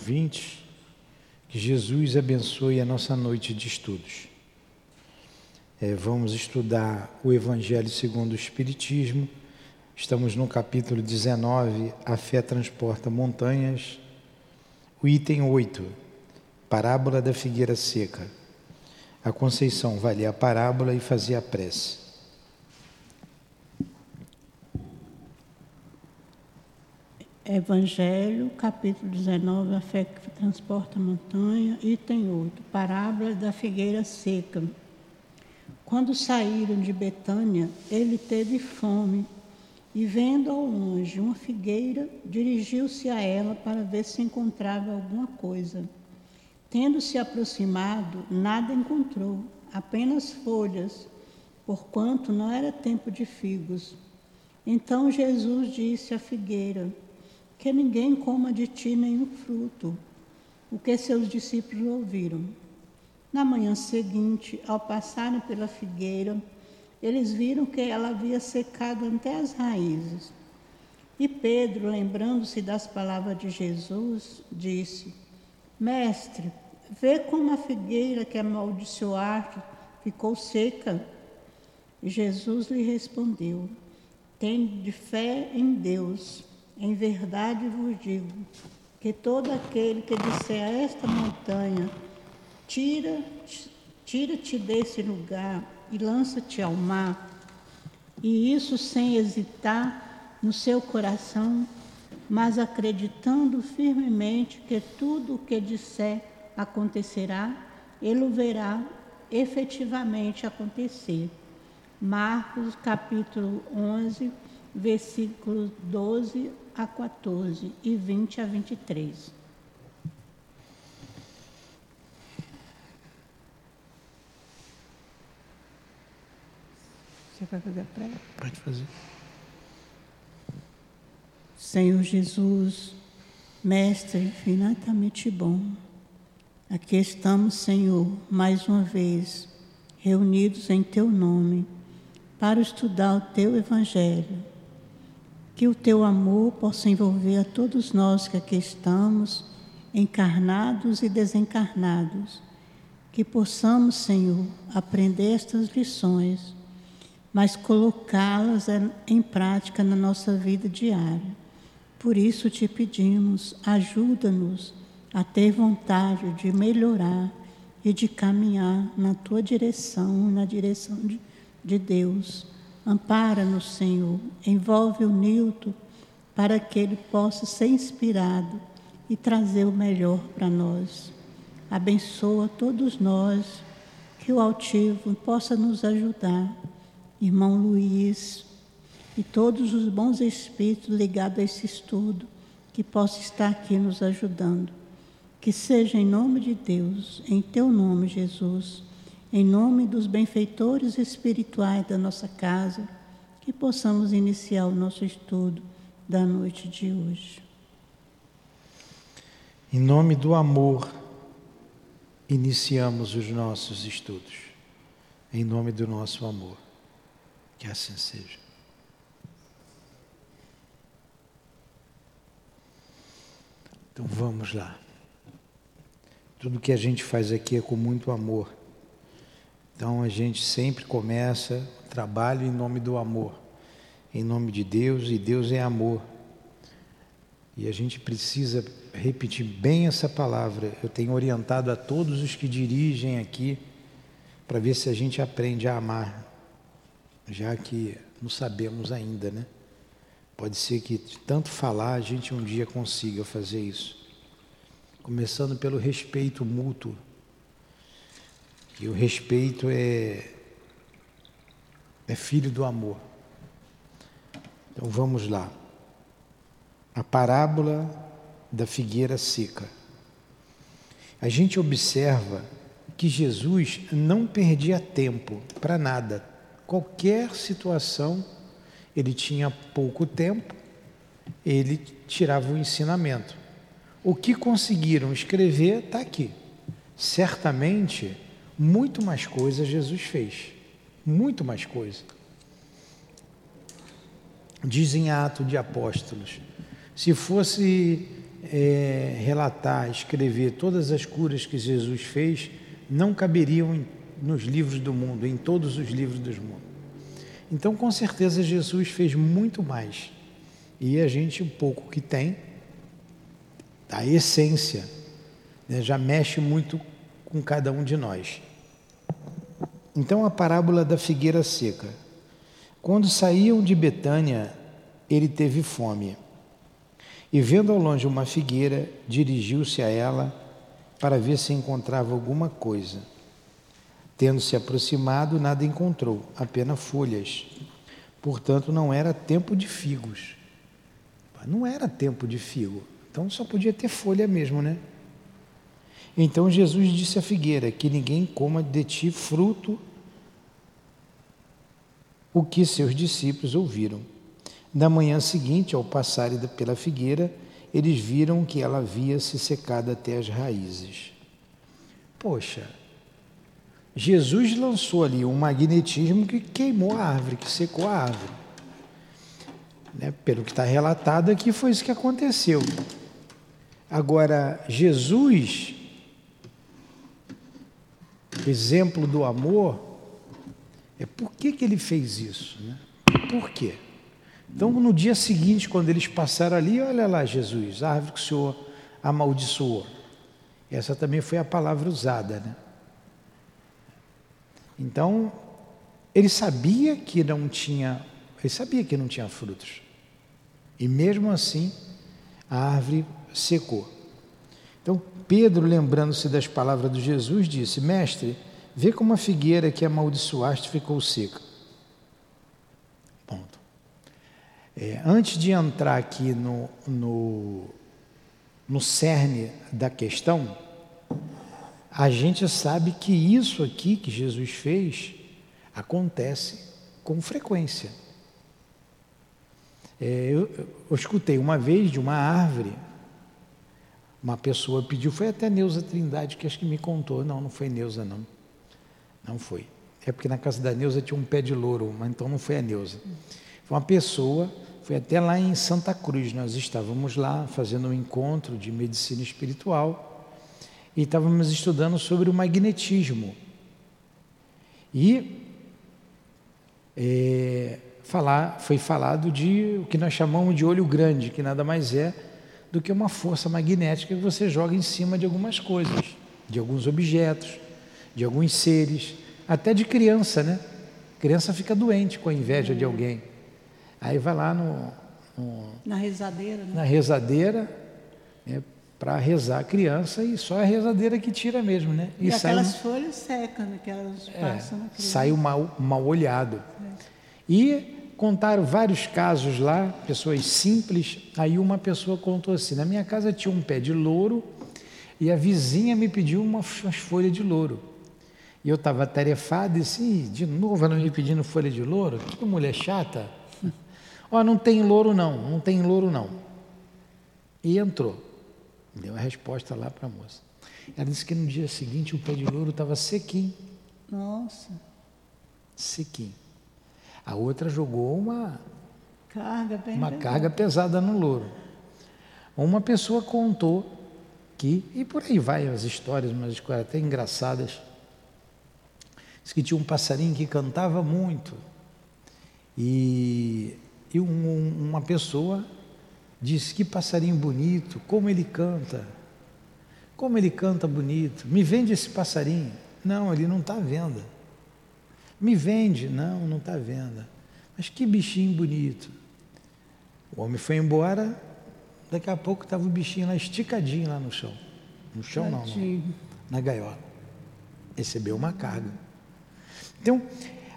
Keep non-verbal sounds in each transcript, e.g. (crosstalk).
20. Que Jesus abençoe a nossa noite de estudos. É, vamos estudar o Evangelho segundo o Espiritismo. Estamos no capítulo 19, A Fé Transporta Montanhas. O item 8, Parábola da Figueira Seca. A Conceição vai ler a parábola e fazer a prece. Evangelho, capítulo 19, a fé que transporta a montanha, item 8, parábola da figueira seca. Quando saíram de Betânia, ele teve fome e, vendo ao longe uma figueira, dirigiu-se a ela para ver se encontrava alguma coisa. Tendo se aproximado, nada encontrou, apenas folhas, porquanto não era tempo de figos. Então Jesus disse à figueira: que ninguém coma de ti nenhum fruto. O que seus discípulos ouviram. Na manhã seguinte, ao passarem pela figueira, eles viram que ela havia secado até as raízes. E Pedro, lembrando-se das palavras de Jesus, disse: Mestre, vê como a figueira que amaldiçoaste ficou seca. Jesus lhe respondeu: Tende fé em Deus. Em verdade vos digo que todo aquele que disser a esta montanha, tira, tira-te desse lugar e lança-te ao mar, e isso sem hesitar no seu coração, mas acreditando firmemente que tudo o que disser acontecerá, ele o verá efetivamente acontecer. Marcos capítulo 11, versículos 12 a 14 e 20 a 23. Você vai fazer a pré? Pode fazer. Senhor Jesus, Mestre infinitamente bom, aqui estamos, Senhor, mais uma vez, reunidos em Teu nome, para estudar o Teu Evangelho que o teu amor possa envolver a todos nós que aqui estamos, encarnados e desencarnados. Que possamos, Senhor, aprender estas lições, mas colocá-las em prática na nossa vida diária. Por isso te pedimos, ajuda-nos a ter vontade de melhorar e de caminhar na tua direção, na direção de, de Deus Ampara-nos, Senhor, envolve o Nilton para que ele possa ser inspirado e trazer o melhor para nós. Abençoa todos nós, que o altivo possa nos ajudar. Irmão Luiz e todos os bons espíritos ligados a esse estudo, que possa estar aqui nos ajudando. Que seja em nome de Deus, em teu nome, Jesus em nome dos benfeitores espirituais da nossa casa, que possamos iniciar o nosso estudo da noite de hoje. Em nome do amor, iniciamos os nossos estudos. Em nome do nosso amor. Que assim seja. Então vamos lá. Tudo que a gente faz aqui é com muito amor. Então a gente sempre começa o trabalho em nome do amor, em nome de Deus, e Deus é amor. E a gente precisa repetir bem essa palavra. Eu tenho orientado a todos os que dirigem aqui para ver se a gente aprende a amar, já que não sabemos ainda, né? Pode ser que tanto falar a gente um dia consiga fazer isso. Começando pelo respeito mútuo que o respeito é, é filho do amor. Então vamos lá. A parábola da figueira seca. A gente observa que Jesus não perdia tempo para nada. Qualquer situação, ele tinha pouco tempo, ele tirava o ensinamento. O que conseguiram escrever está aqui. Certamente muito mais coisas Jesus fez. Muito mais coisa. Dizem Atos de Apóstolos. Se fosse é, relatar, escrever todas as curas que Jesus fez, não caberiam em, nos livros do mundo, em todos os livros do mundo. Então, com certeza, Jesus fez muito mais. E a gente, o pouco que tem, a essência, né, já mexe muito com cada um de nós. Então, a parábola da figueira seca. Quando saíam de Betânia, ele teve fome. E vendo ao longe uma figueira, dirigiu-se a ela para ver se encontrava alguma coisa. Tendo se aproximado, nada encontrou, apenas folhas. Portanto, não era tempo de figos. Não era tempo de figo. Então só podia ter folha mesmo, né? Então Jesus disse à figueira: Que ninguém coma de ti fruto. O que seus discípulos ouviram. Na manhã seguinte, ao passarem pela figueira, eles viram que ela havia se secado até as raízes. Poxa, Jesus lançou ali um magnetismo que queimou a árvore, que secou a árvore. Né? Pelo que está relatado aqui, foi isso que aconteceu. Agora, Jesus, exemplo do amor, é por que, que ele fez isso? Né? Por quê? Então, no dia seguinte, quando eles passaram ali, olha lá, Jesus, a árvore que o Senhor amaldiçoou. Essa também foi a palavra usada, né? Então, ele sabia que não tinha, ele sabia que não tinha frutos. E mesmo assim, a árvore secou. Então, Pedro, lembrando-se das palavras de Jesus, disse: Mestre, vê como a figueira que amaldiçoaste ficou seca. Ponto. É, antes de entrar aqui no, no, no cerne da questão, a gente sabe que isso aqui que Jesus fez acontece com frequência. É, eu, eu, escutei uma vez de uma árvore, uma pessoa pediu, foi até Neuza Trindade que acho que me contou, não, não foi Neuza não, não foi. É porque na casa da Neuza tinha um pé de louro, mas então não foi a Neuza. Foi uma pessoa, foi até lá em Santa Cruz, nós estávamos lá fazendo um encontro de medicina espiritual e estávamos estudando sobre o magnetismo. E é, falar, foi falado de o que nós chamamos de olho grande, que nada mais é do que uma força magnética que você joga em cima de algumas coisas, de alguns objetos, de alguns seres, até de criança, né? criança fica doente com a inveja de alguém. Aí vai lá no, no na rezadeira, né? na rezadeira, né, para rezar a criança e só a rezadeira que tira mesmo, né? E, e aquelas folhas secam, né, que elas é, passam na criança. Sai o mal, mal olhado. É. E contaram vários casos lá, pessoas simples. Aí uma pessoa contou assim: na minha casa tinha um pé de louro e a vizinha me pediu umas folhas de louro. E eu estava tarefado e disse: de novo ela me pedindo folha de louro? Que mulher chata. (laughs) Ó, oh, não tem louro não, não tem louro não. E entrou. Deu a resposta lá para a moça. Ela disse que no dia seguinte o pé de louro estava sequinho. Nossa. Sequinho. A outra jogou uma carga, uma pesada. carga pesada no louro. Uma pessoa contou que, e por aí vai as histórias, umas histórias até engraçadas. Diz que tinha um passarinho que cantava muito. E e um, uma pessoa disse: Que passarinho bonito, como ele canta, como ele canta bonito, me vende esse passarinho. Não, ele não está à venda. Me vende, não, não está à venda. Mas que bichinho bonito. O homem foi embora, daqui a pouco estava o bichinho lá esticadinho lá no chão. No chão não, não, na gaiola. Recebeu uma carga. Então,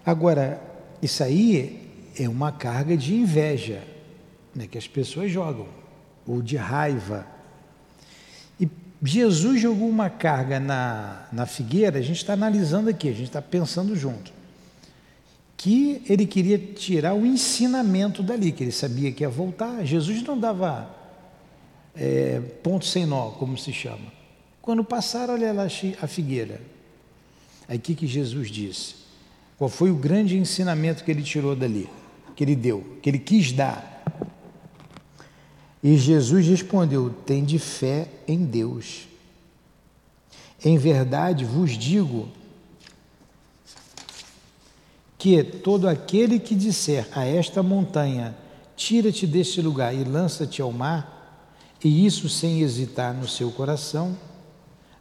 agora, isso aí é uma carga de inveja né, que as pessoas jogam, ou de raiva. E Jesus jogou uma carga na, na figueira, a gente está analisando aqui, a gente está pensando junto. Que ele queria tirar o ensinamento dali, que ele sabia que ia voltar. Jesus não dava é, ponto sem nó, como se chama. Quando passaram, olha lá a figueira. Aí o que, que Jesus disse? Qual foi o grande ensinamento que ele tirou dali? que ele deu, que ele quis dar. E Jesus respondeu: Tende fé em Deus. Em verdade vos digo que todo aquele que disser a esta montanha: Tira-te deste lugar e lança-te ao mar, e isso sem hesitar no seu coração,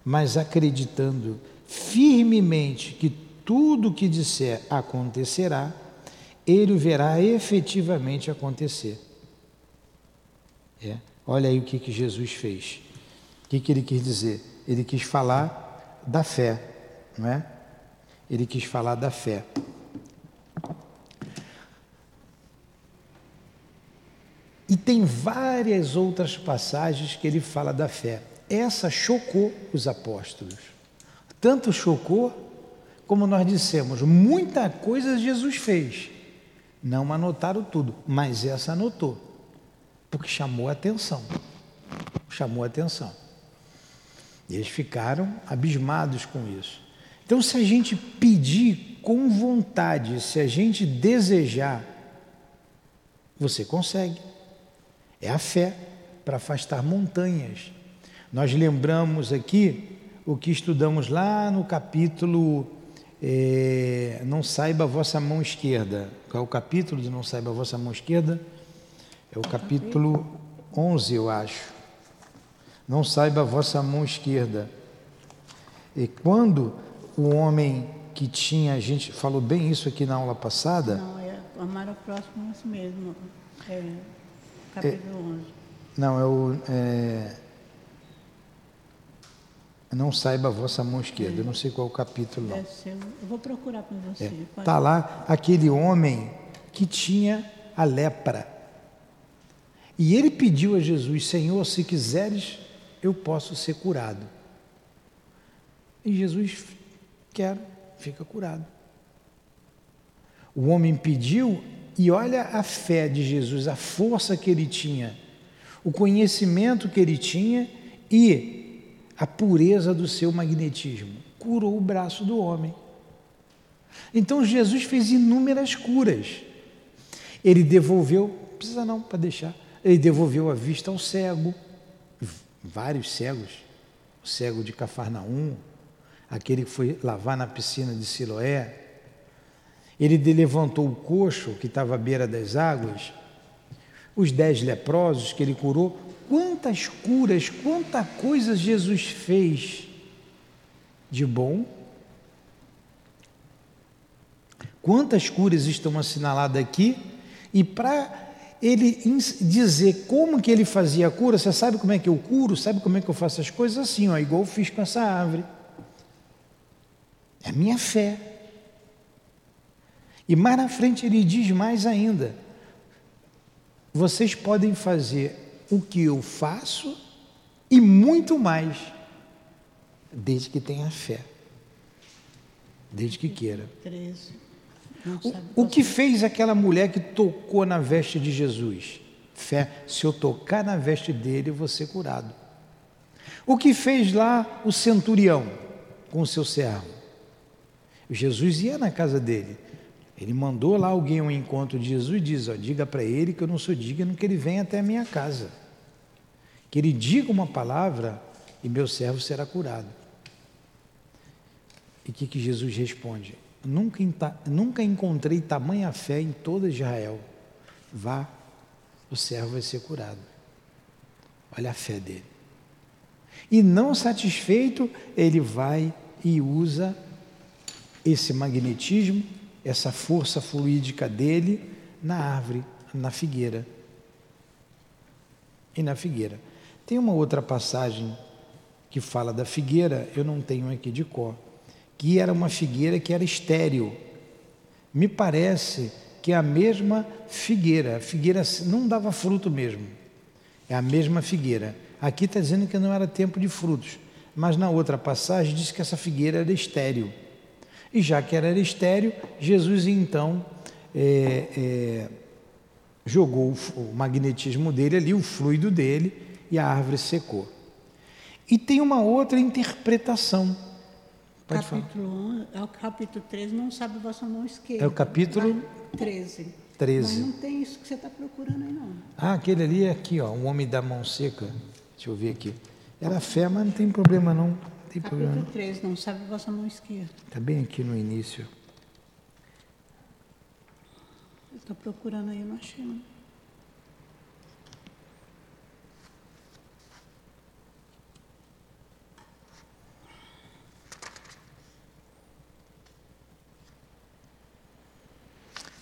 mas acreditando firmemente que tudo o que disser acontecerá, ele o verá efetivamente acontecer. É. Olha aí o que, que Jesus fez. O que, que ele quis dizer? Ele quis falar da fé, não é? Ele quis falar da fé. E tem várias outras passagens que ele fala da fé. Essa chocou os apóstolos. Tanto chocou, como nós dissemos, muita coisa Jesus fez. Não anotaram tudo, mas essa anotou, porque chamou atenção. Chamou atenção. Eles ficaram abismados com isso. Então, se a gente pedir com vontade, se a gente desejar, você consegue. É a fé para afastar montanhas. Nós lembramos aqui o que estudamos lá no capítulo é, Não saiba a vossa mão esquerda. Qual é o capítulo de Não saiba a vossa mão esquerda? É o capítulo 11, eu acho. Não saiba a vossa mão esquerda. E quando o homem que tinha, a gente falou bem isso aqui na aula passada. Não, é amar o próximo assim mesmo. É, capítulo é, 11. Não, é o. É, não saiba a vossa mão esquerda. Eu não sei qual é o capítulo. Não. Eu vou procurar para você. Está é. Tá lá aquele homem que tinha a lepra. E ele pediu a Jesus: Senhor, se quiseres, eu posso ser curado. E Jesus quer, fica curado. O homem pediu e olha a fé de Jesus, a força que ele tinha, o conhecimento que ele tinha e a pureza do seu magnetismo. Curou o braço do homem. Então Jesus fez inúmeras curas. Ele devolveu, precisa não para deixar, ele devolveu a vista ao cego, vários cegos, o cego de Cafarnaum, aquele que foi lavar na piscina de Siloé. Ele levantou o coxo que estava à beira das águas, os dez leprosos que ele curou, quantas curas, quanta coisa Jesus fez de bom. Quantas curas estão assinaladas aqui? E para ele dizer como que ele fazia a cura, você sabe como é que eu curo? Sabe como é que eu faço as coisas? Assim, ó, igual eu fiz com essa árvore. É a minha fé. E mais na frente ele diz mais ainda: vocês podem fazer o que eu faço e muito mais, desde que tenha fé, desde que queira. O, o que fez aquela mulher que tocou na veste de Jesus? Fé. Se eu tocar na veste dele, eu vou ser curado. O que fez lá o centurião com o seu servo? Jesus ia na casa dele. Ele mandou lá alguém ao encontro de Jesus e diz: ó, diga para ele que eu não sou digno que ele venha até a minha casa que ele diga uma palavra e meu servo será curado. E o que, que Jesus responde? Nunca, nunca encontrei tamanha fé em toda Israel. Vá, o servo vai ser curado. Olha a fé dele. E não satisfeito, ele vai e usa esse magnetismo, essa força fluídica dele na árvore, na figueira. E na figueira. Tem uma outra passagem que fala da figueira, eu não tenho aqui de cor, que era uma figueira que era estéril. Me parece que é a mesma figueira, a figueira não dava fruto mesmo, é a mesma figueira. Aqui está dizendo que não era tempo de frutos, mas na outra passagem diz que essa figueira era estéril. E já que era estéril, Jesus então é, é, jogou o magnetismo dele ali, o fluido dele, e a árvore secou. E tem uma outra interpretação. Pode capítulo 11, é o capítulo 13, não sabe a vossa mão esquerda. É o capítulo 13. 13. Mas não tem isso que você está procurando aí, não. Ah, aquele ali é aqui, ó, um homem da mão seca. Deixa eu ver aqui. Era fé, mas não tem problema não. Tem problema. Capítulo 3, não sabe a vossa mão esquerda. Está bem aqui no início. Eu estou procurando aí, não achei. Não.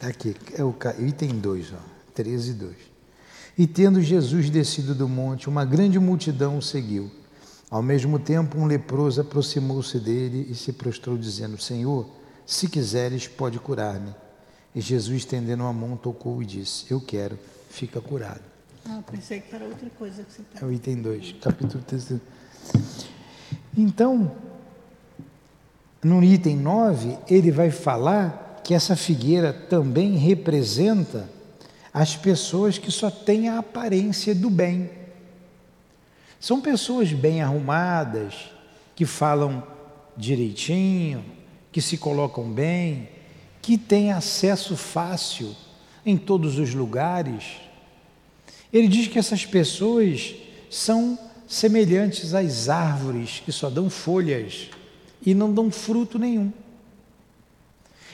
Aqui, é o item 2, ó, 13, 2. E tendo Jesus descido do monte, uma grande multidão o seguiu. Ao mesmo tempo, um leproso aproximou-se dele e se prostrou, dizendo: Senhor, se quiseres, pode curar-me. E Jesus, estendendo a mão, tocou e disse: Eu quero, fica curado. Ah, pensei que era outra coisa que você É está. o item 2, capítulo 3. Então, no item 9, ele vai falar que essa figueira também representa as pessoas que só têm a aparência do bem. São pessoas bem arrumadas, que falam direitinho, que se colocam bem, que têm acesso fácil em todos os lugares. Ele diz que essas pessoas são semelhantes às árvores que só dão folhas e não dão fruto nenhum.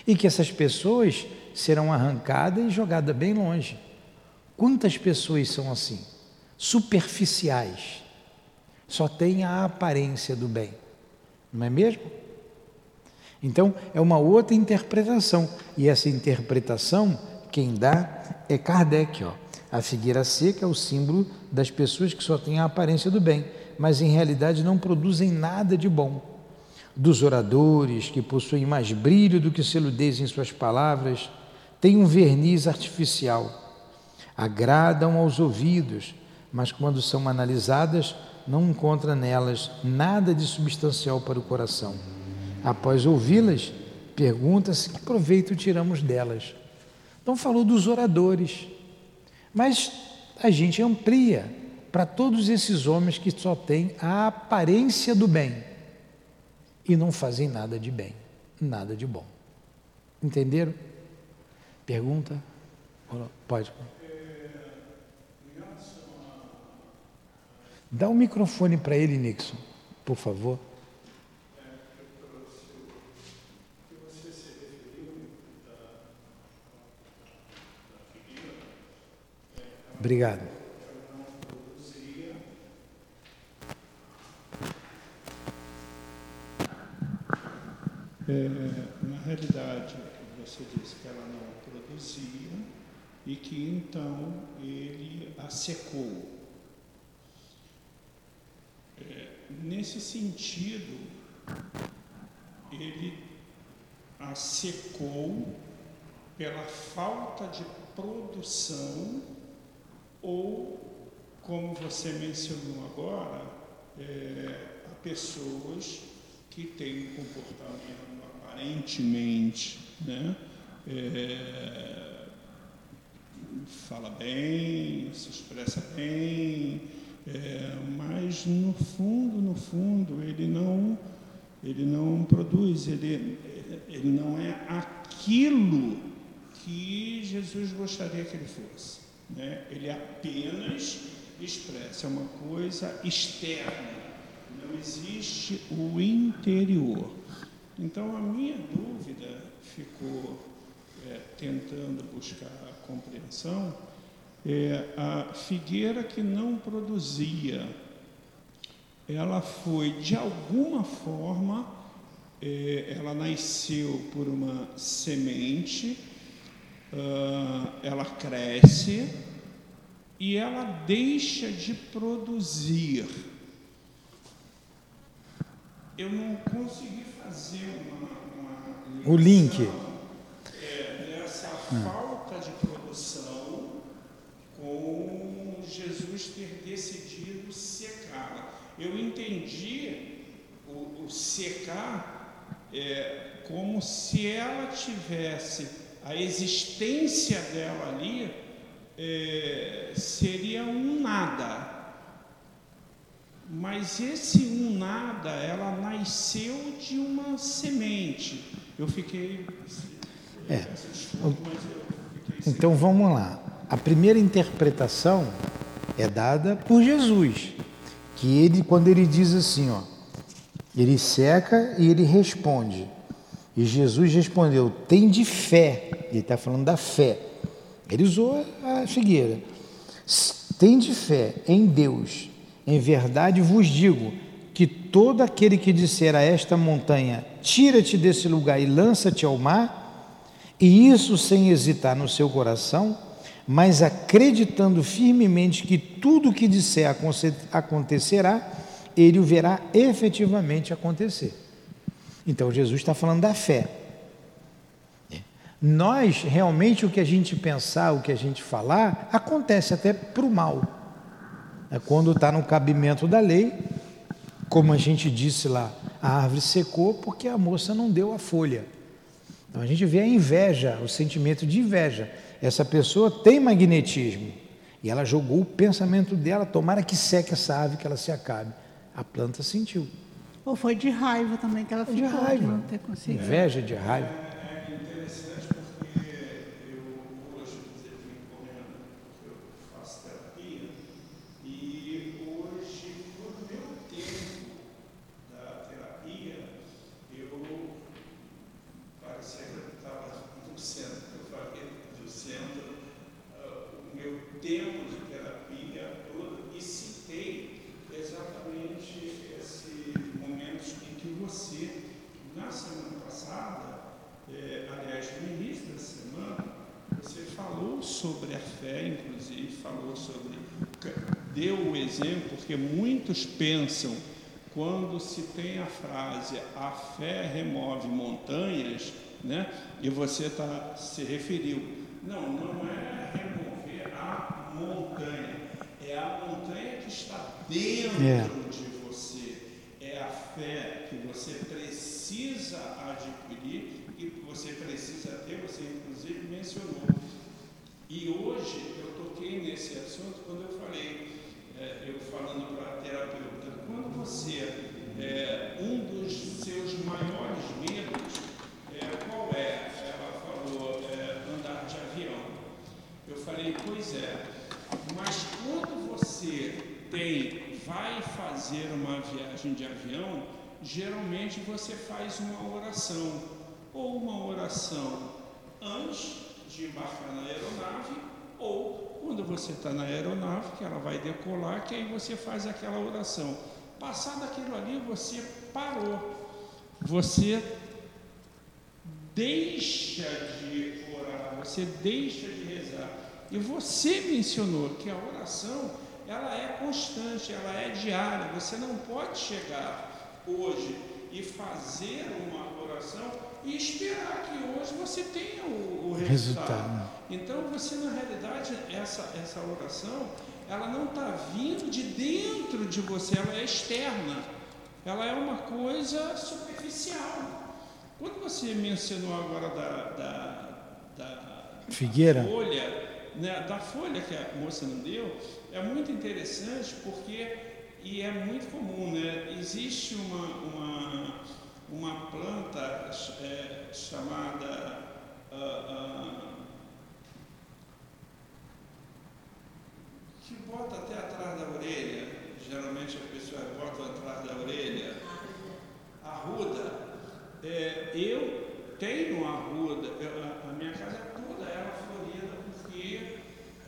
E que essas pessoas serão arrancadas e jogadas bem longe. Quantas pessoas são assim? Superficiais. Só têm a aparência do bem. Não é mesmo? Então, é uma outra interpretação. E essa interpretação, quem dá é Kardec. Ó. A figueira seca é o símbolo das pessoas que só têm a aparência do bem, mas em realidade não produzem nada de bom. Dos oradores, que possuem mais brilho do que seludez em suas palavras, têm um verniz artificial. Agradam aos ouvidos, mas quando são analisadas, não encontra nelas nada de substancial para o coração. Após ouvi-las, pergunta-se que proveito tiramos delas. Então falou dos oradores, mas a gente amplia para todos esses homens que só têm a aparência do bem e não fazem nada de bem, nada de bom. Entenderam? Pergunta? Pode. Dá o microfone para ele, Nixon, por favor. Obrigado. É, na realidade, você disse que ela não produzia e que então ele a secou. É, nesse sentido, ele a secou pela falta de produção ou, como você mencionou agora, é, há pessoas que têm um comportamento aparentemente, né, é, fala bem, se expressa bem, é, mas no fundo, no fundo, ele não, ele não produz, ele, ele não é aquilo que Jesus gostaria que ele fosse. Né? Ele apenas expressa uma coisa externa, não existe o interior. Então a minha dúvida ficou é, tentando buscar a compreensão é a figueira que não produzia, ela foi de alguma forma, é, ela nasceu por uma semente, uh, ela cresce e ela deixa de produzir. Eu não consegui fazer uma, uma O link. é, dessa falta de produção com Ter decidido secá-la. Eu entendi o, o secar é, como se ela tivesse a existência dela ali é, seria um nada. Mas esse um nada, ela nasceu de uma semente. Eu fiquei. É. Então vamos lá. A primeira interpretação é dada por Jesus, que ele, quando ele diz assim, ó, ele seca e ele responde. E Jesus respondeu: tem de fé. Ele está falando da fé. Ele usou a figueira. Tem de fé em Deus. Em verdade vos digo que todo aquele que disser a esta montanha: tira-te desse lugar e lança-te ao mar, e isso sem hesitar no seu coração, mas acreditando firmemente que tudo o que disser acontecerá, ele o verá efetivamente acontecer. Então Jesus está falando da fé. Nós, realmente, o que a gente pensar, o que a gente falar, acontece até para o mal. É quando está no cabimento da lei, como a gente disse lá, a árvore secou porque a moça não deu a folha. Então a gente vê a inveja, o sentimento de inveja. Essa pessoa tem magnetismo e ela jogou o pensamento dela, tomara que seque essa árvore, que ela se acabe. A planta sentiu. Ou foi de raiva também que ela ficou de, raiva. de não ter conseguido. Inveja de raiva. Porque muitos pensam, quando se tem a frase a fé remove montanhas, né? e você tá, se referiu. Não, não é remover a montanha, é a montanha que está dentro é. de você. É a fé que você precisa adquirir e que você precisa ter, você inclusive mencionou. E hoje eu toquei nesse assunto quando eu falei é, eu falando para a terapeuta, quando você, é, um dos seus maiores medos, é, qual é? Ela falou, é, andar de avião. Eu falei, pois é, mas quando você tem, vai fazer uma viagem de avião, geralmente você faz uma oração, ou uma oração antes de embarcar na aeronave, ou quando você está na aeronave, que ela vai decolar, que aí você faz aquela oração. Passado aquilo ali, você parou. Você deixa de orar, você deixa de rezar. E você mencionou que a oração, ela é constante, ela é diária. Você não pode chegar hoje e fazer uma oração e esperar que hoje você tenha o, o resultado. resultado. Então você na realidade essa essa oração ela não está vindo de dentro de você, ela é externa. Ela é uma coisa superficial. Quando você mencionou agora da, da, da figueira, da folha, né, da folha que a moça não deu, é muito interessante porque e é muito comum, né? Existe uma, uma uma planta é, chamada uh, uh, que bota até atrás da orelha, geralmente as pessoas botam atrás da orelha, arruda. É, eu tenho arruda, eu, a, a, minha casa é toda ela florida, porque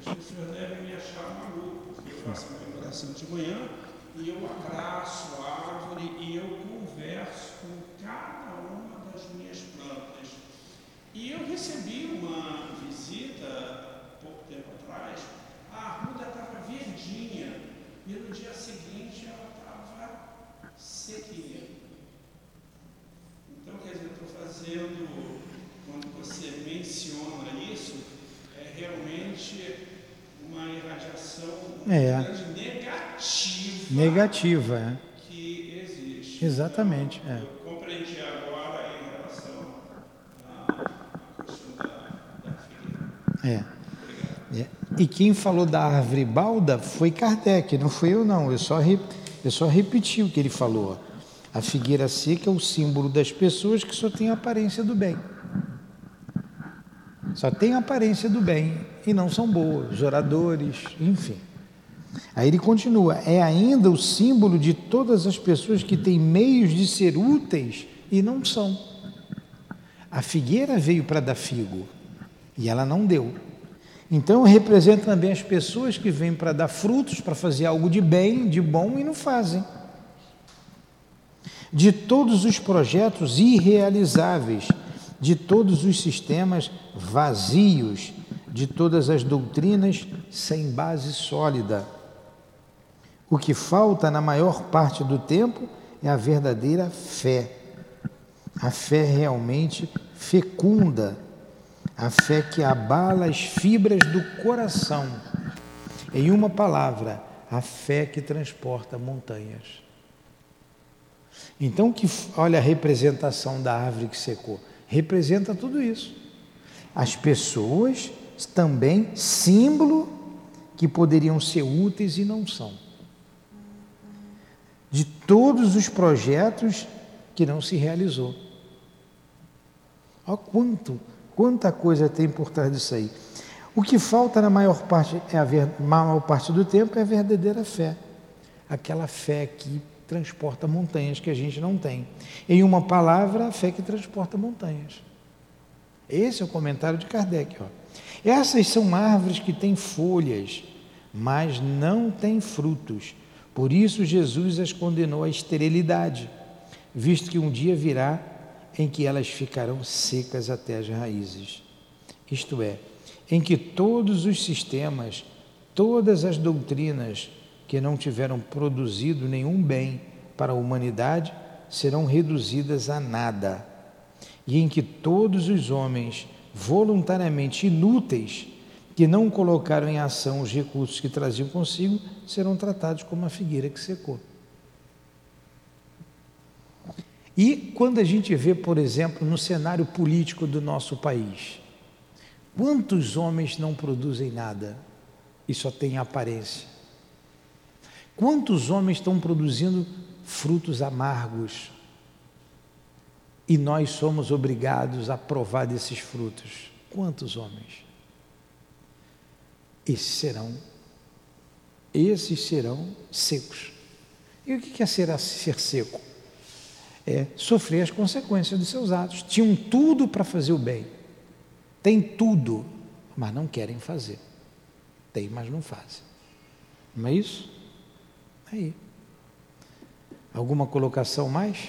as pessoas devem me achar maluco, porque eu faço a minha oração de manhã e eu abraço a árvore e eu converso com cada uma das minhas plantas. E eu recebi uma visita pouco tempo atrás, a arruda estava verdinha e no dia seguinte ela estava sequinha. Então, quer dizer, eu estou fazendo, quando você menciona isso, é realmente uma irradiação é. negativa. Negativa, é. Que existe. Exatamente. Então, é. Eu compreendi agora em relação à questão da, da figueira. É. é. E quem falou da árvore balda foi Kardec, não fui eu não. Eu só, re, eu só repeti o que ele falou. A figueira seca é o símbolo das pessoas que só têm a aparência do bem. Só tem a aparência do bem e não são boas, oradores, enfim. Aí ele continua: é ainda o símbolo de todas as pessoas que têm meios de ser úteis e não são. A figueira veio para dar figo e ela não deu. Então representa também as pessoas que vêm para dar frutos, para fazer algo de bem, de bom e não fazem. De todos os projetos irrealizáveis, de todos os sistemas vazios, de todas as doutrinas sem base sólida. O que falta na maior parte do tempo é a verdadeira fé. A fé realmente fecunda a fé que abala as fibras do coração. Em uma palavra, a fé que transporta montanhas. Então, que olha a representação da árvore que secou, representa tudo isso. As pessoas também símbolo que poderiam ser úteis e não são. De todos os projetos que não se realizou. Olha quanto Quanta coisa tem por trás disso aí. O que falta na maior parte, é a ver, maior parte do tempo é a verdadeira fé. Aquela fé que transporta montanhas que a gente não tem. Em uma palavra, a fé que transporta montanhas. Esse é o comentário de Kardec. Ó. Essas são árvores que têm folhas, mas não têm frutos. Por isso Jesus as condenou à esterilidade, visto que um dia virá em que elas ficarão secas até as raízes. Isto é, em que todos os sistemas, todas as doutrinas que não tiveram produzido nenhum bem para a humanidade serão reduzidas a nada, e em que todos os homens voluntariamente inúteis que não colocaram em ação os recursos que traziam consigo serão tratados como a figueira que secou. E quando a gente vê, por exemplo, no cenário político do nosso país, quantos homens não produzem nada e só têm aparência? Quantos homens estão produzindo frutos amargos e nós somos obrigados a provar desses frutos? Quantos homens? Esses serão, esses serão secos. E o que é ser, ser seco? É, sofrer as consequências dos seus atos. Tinham tudo para fazer o bem. Tem tudo, mas não querem fazer. Tem, mas não fazem. Não é isso? Aí. Alguma colocação mais?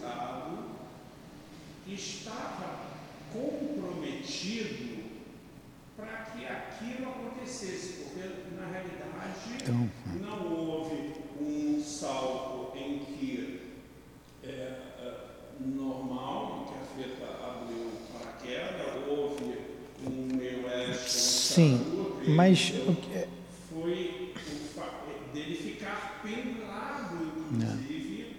Sim, mas foi dele ficar pendurado, inclusive,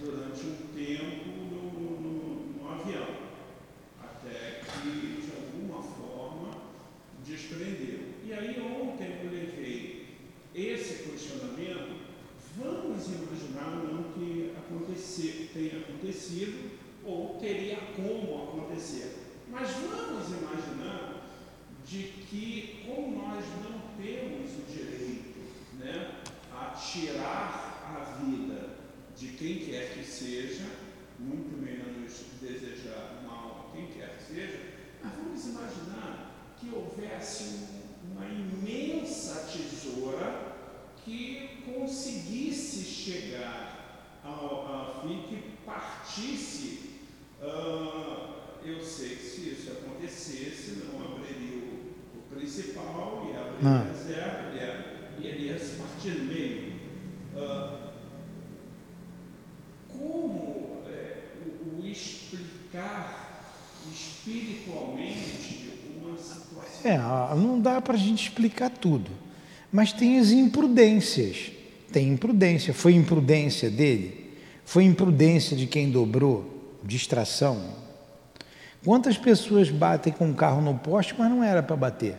durante um tempo no, no, no, avião, até que de alguma forma desprendeu. E aí ontem eu levei esse questionamento, vamos imaginar não que acontecer, tenha acontecido ou teria como acontecer. Mas vamos imaginar de que, como nós não temos o direito né, a tirar a vida de quem quer que seja, muito menos desejar mal a quem quer que seja, mas vamos imaginar que houvesse uma imensa tesoura que conseguisse chegar ao, a fim que partisse. Uh, eu sei que se isso acontecesse, não abriria principal e abrir ah. reserva, e ele ia se partir no meio. Uh, como é, o, o, explicar espiritualmente uma situação? É, não dá para a gente explicar tudo, mas tem as imprudências. Tem imprudência. Foi imprudência dele? Foi imprudência de quem dobrou? Distração? Quantas pessoas batem com o carro no poste, mas não era para bater?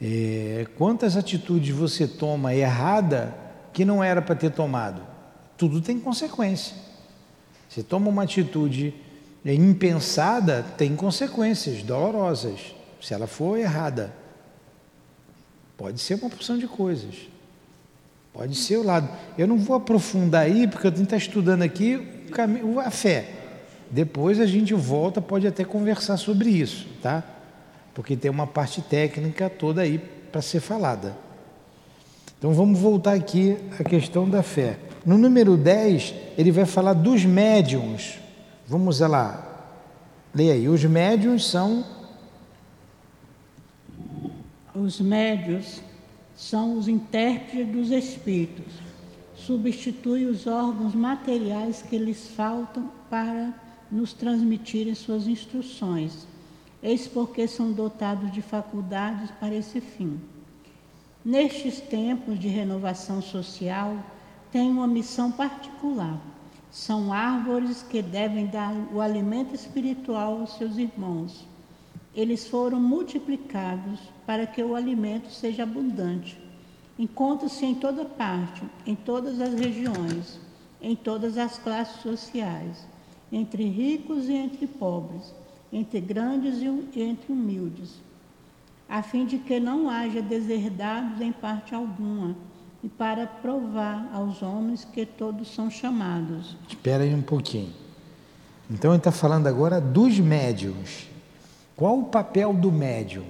É, quantas atitudes você toma errada que não era para ter tomado? Tudo tem consequência. Você toma uma atitude impensada, tem consequências dolorosas, se ela for errada. Pode ser uma porção de coisas. Pode ser o lado. Eu não vou aprofundar aí, porque eu tenho que estar estudando aqui a fé. Depois a gente volta, pode até conversar sobre isso, tá? Porque tem uma parte técnica toda aí para ser falada. Então vamos voltar aqui à questão da fé. No número 10, ele vai falar dos médiums. Vamos lá. Leia aí. Os médiums são. Os médios são os intérpretes dos espíritos. Substitui os órgãos materiais que lhes faltam para nos transmitirem suas instruções, eis porque são dotados de faculdades para esse fim. Nestes tempos de renovação social, têm uma missão particular. São árvores que devem dar o alimento espiritual aos seus irmãos. Eles foram multiplicados para que o alimento seja abundante. Encontra-se em toda parte, em todas as regiões, em todas as classes sociais entre ricos e entre pobres, entre grandes e entre humildes, a fim de que não haja deserdados em parte alguma, e para provar aos homens que todos são chamados. Espera aí um pouquinho. Então ele está falando agora dos médiums. Qual o papel do médium?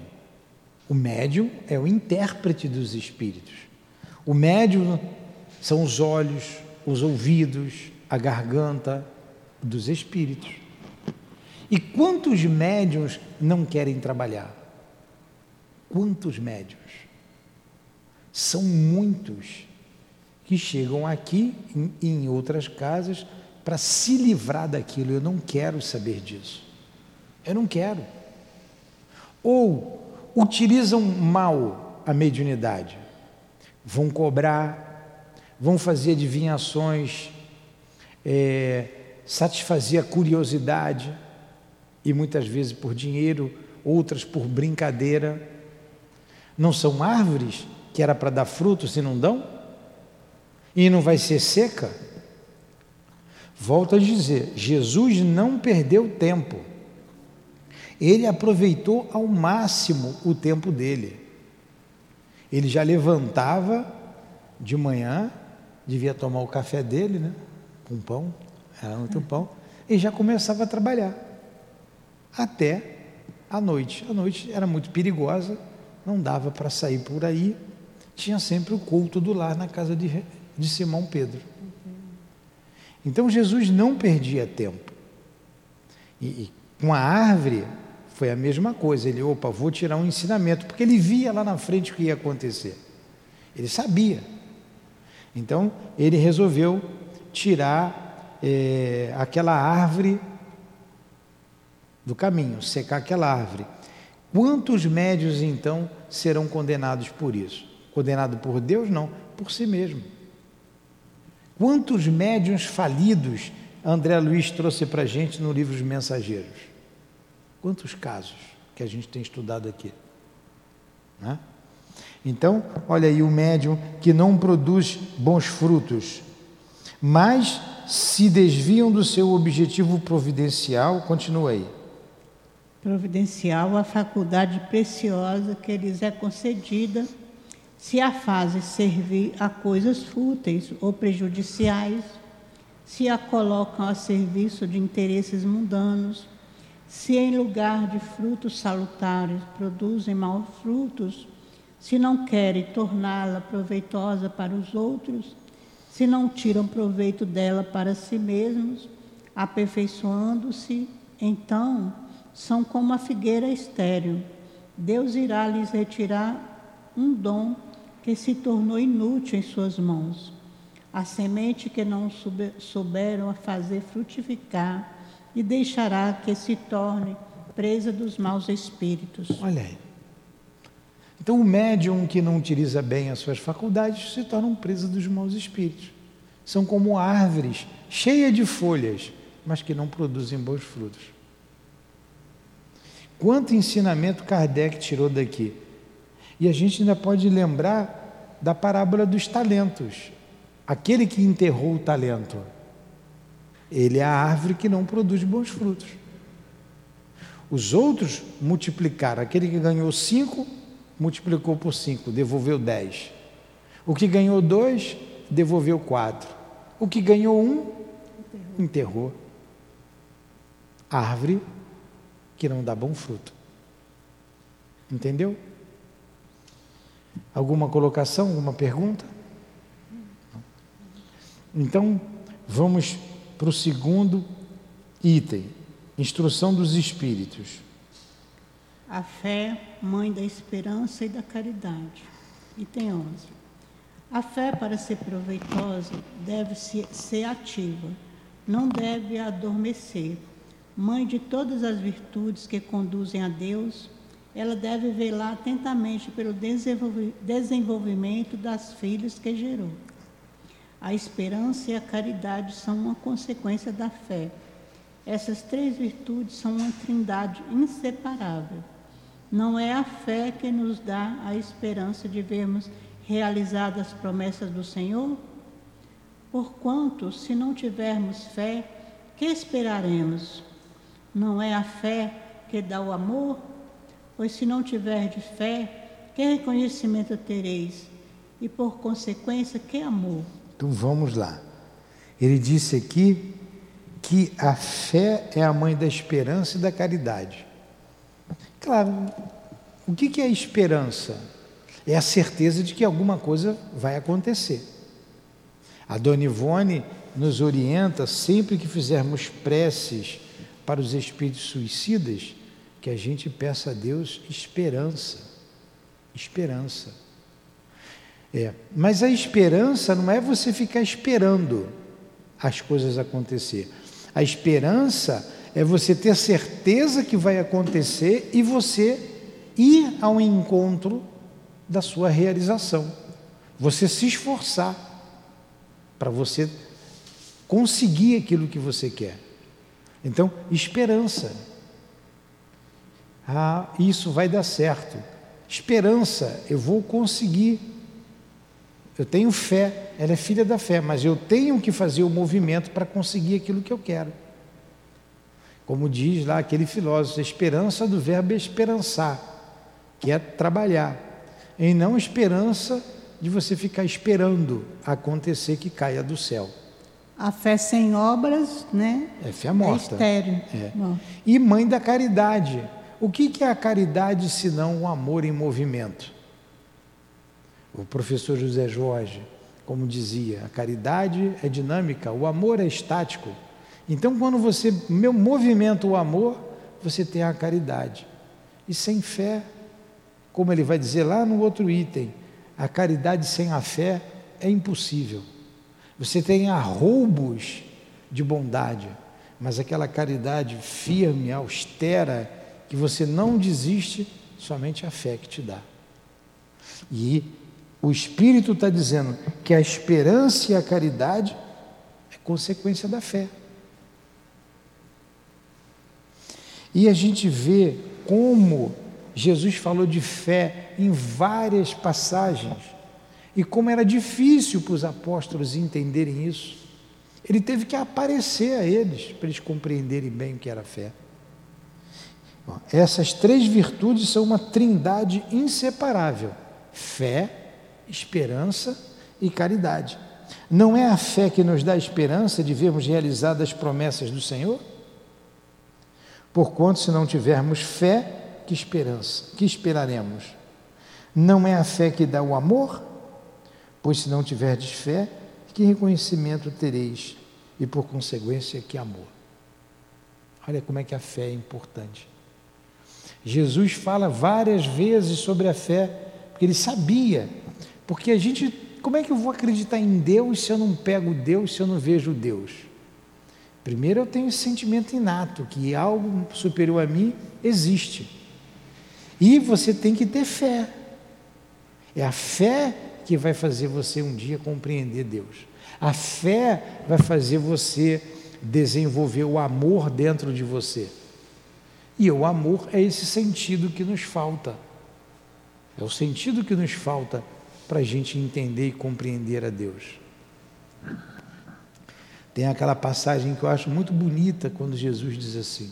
O médium é o intérprete dos espíritos. O médium são os olhos, os ouvidos, a garganta, dos espíritos. E quantos médiums não querem trabalhar? Quantos médiums? São muitos que chegam aqui e em outras casas para se livrar daquilo. Eu não quero saber disso. Eu não quero. Ou utilizam mal a mediunidade. Vão cobrar, vão fazer adivinhações, é, satisfazia a curiosidade, e muitas vezes por dinheiro, outras por brincadeira. Não são árvores que era para dar frutos se não dão? E não vai ser seca? Volto a dizer, Jesus não perdeu tempo. Ele aproveitou ao máximo o tempo dele. Ele já levantava de manhã, devia tomar o café dele, né? Com pão era muito pão, e já começava a trabalhar. Até a noite. A noite era muito perigosa, não dava para sair por aí. Tinha sempre o culto do lar na casa de, de Simão Pedro. Então Jesus não perdia tempo. E, e com a árvore foi a mesma coisa. Ele, opa, vou tirar um ensinamento, porque ele via lá na frente o que ia acontecer. Ele sabia. Então ele resolveu tirar é, aquela árvore do caminho, secar aquela árvore. Quantos médios então serão condenados por isso? Condenado por Deus? Não, por si mesmo. Quantos médiuns falidos André Luiz trouxe para a gente no livro Os Mensageiros? Quantos casos que a gente tem estudado aqui? Né? Então, olha aí o médium que não produz bons frutos, mas se desviam do seu objetivo providencial, continua aí. Providencial, a faculdade preciosa que lhes é concedida, se a fazem servir a coisas fúteis ou prejudiciais, se a colocam a serviço de interesses mundanos, se em lugar de frutos salutares produzem maus frutos, se não querem torná-la proveitosa para os outros, se não tiram proveito dela para si mesmos, aperfeiçoando-se, então são como a figueira estéril. Deus irá lhes retirar um dom que se tornou inútil em suas mãos. A semente que não souberam fazer frutificar e deixará que se torne presa dos maus espíritos. Olha aí. Então, o médium que não utiliza bem as suas faculdades se torna presa dos maus espíritos. São como árvores cheias de folhas, mas que não produzem bons frutos. Quanto ensinamento Kardec tirou daqui? E a gente ainda pode lembrar da parábola dos talentos. Aquele que enterrou o talento, ele é a árvore que não produz bons frutos. Os outros multiplicaram. Aquele que ganhou cinco, multiplicou por 5, devolveu 10. O que ganhou 2, devolveu 4. O que ganhou 1, um, enterrou. Árvore que não dá bom fruto. Entendeu? Alguma colocação, alguma pergunta? Então, vamos para o segundo item: instrução dos espíritos. A fé, mãe da esperança e da caridade. Item 11. A fé, para ser proveitosa, deve ser ativa, não deve adormecer. Mãe de todas as virtudes que conduzem a Deus, ela deve velar atentamente pelo desenvolvimento das filhas que gerou. A esperança e a caridade são uma consequência da fé. Essas três virtudes são uma trindade inseparável. Não é a fé que nos dá a esperança de vermos realizadas as promessas do Senhor? Porquanto, se não tivermos fé, que esperaremos? Não é a fé que dá o amor? Pois se não tiverdes fé, que reconhecimento tereis? E por consequência, que amor? Então vamos lá. Ele disse aqui que a fé é a mãe da esperança e da caridade. Claro, o que é esperança? É a certeza de que alguma coisa vai acontecer. A Dona Ivone nos orienta sempre que fizermos preces para os espíritos suicidas, que a gente peça a Deus esperança. Esperança. É, mas a esperança não é você ficar esperando as coisas acontecer. A esperança é você ter certeza que vai acontecer e você ir ao encontro da sua realização. Você se esforçar para você conseguir aquilo que você quer. Então, esperança. Ah, isso vai dar certo. Esperança, eu vou conseguir. Eu tenho fé, ela é filha da fé, mas eu tenho que fazer o movimento para conseguir aquilo que eu quero. Como diz lá aquele filósofo, a esperança do verbo é esperançar, que é trabalhar, e não esperança de você ficar esperando acontecer que caia do céu. A fé sem obras, né? É fé morta. É estéreo. É. E mãe da caridade. O que é a caridade senão o amor em movimento? O professor José Jorge, como dizia, a caridade é dinâmica, o amor é estático. Então, quando você meu movimento o amor, você tem a caridade. E sem fé, como ele vai dizer lá no outro item, a caridade sem a fé é impossível. Você tem arroubos de bondade, mas aquela caridade firme, austera, que você não desiste, somente a fé que te dá. E o Espírito está dizendo que a esperança e a caridade é consequência da fé. E a gente vê como Jesus falou de fé em várias passagens e como era difícil para os apóstolos entenderem isso. Ele teve que aparecer a eles para eles compreenderem bem o que era fé. Essas três virtudes são uma trindade inseparável: fé, esperança e caridade. Não é a fé que nos dá a esperança de vermos realizadas as promessas do Senhor? Porquanto, se não tivermos fé, que esperança, que esperaremos? Não é a fé que dá o amor? Pois se não tiverdes fé, que reconhecimento tereis? E por consequência, que amor? Olha como é que a fé é importante. Jesus fala várias vezes sobre a fé, porque ele sabia. Porque a gente, como é que eu vou acreditar em Deus se eu não pego Deus, se eu não vejo Deus? Primeiro eu tenho esse sentimento inato que algo superior a mim existe. E você tem que ter fé. É a fé que vai fazer você um dia compreender Deus. A fé vai fazer você desenvolver o amor dentro de você. E o amor é esse sentido que nos falta. É o sentido que nos falta para a gente entender e compreender a Deus. Tem aquela passagem que eu acho muito bonita quando Jesus diz assim: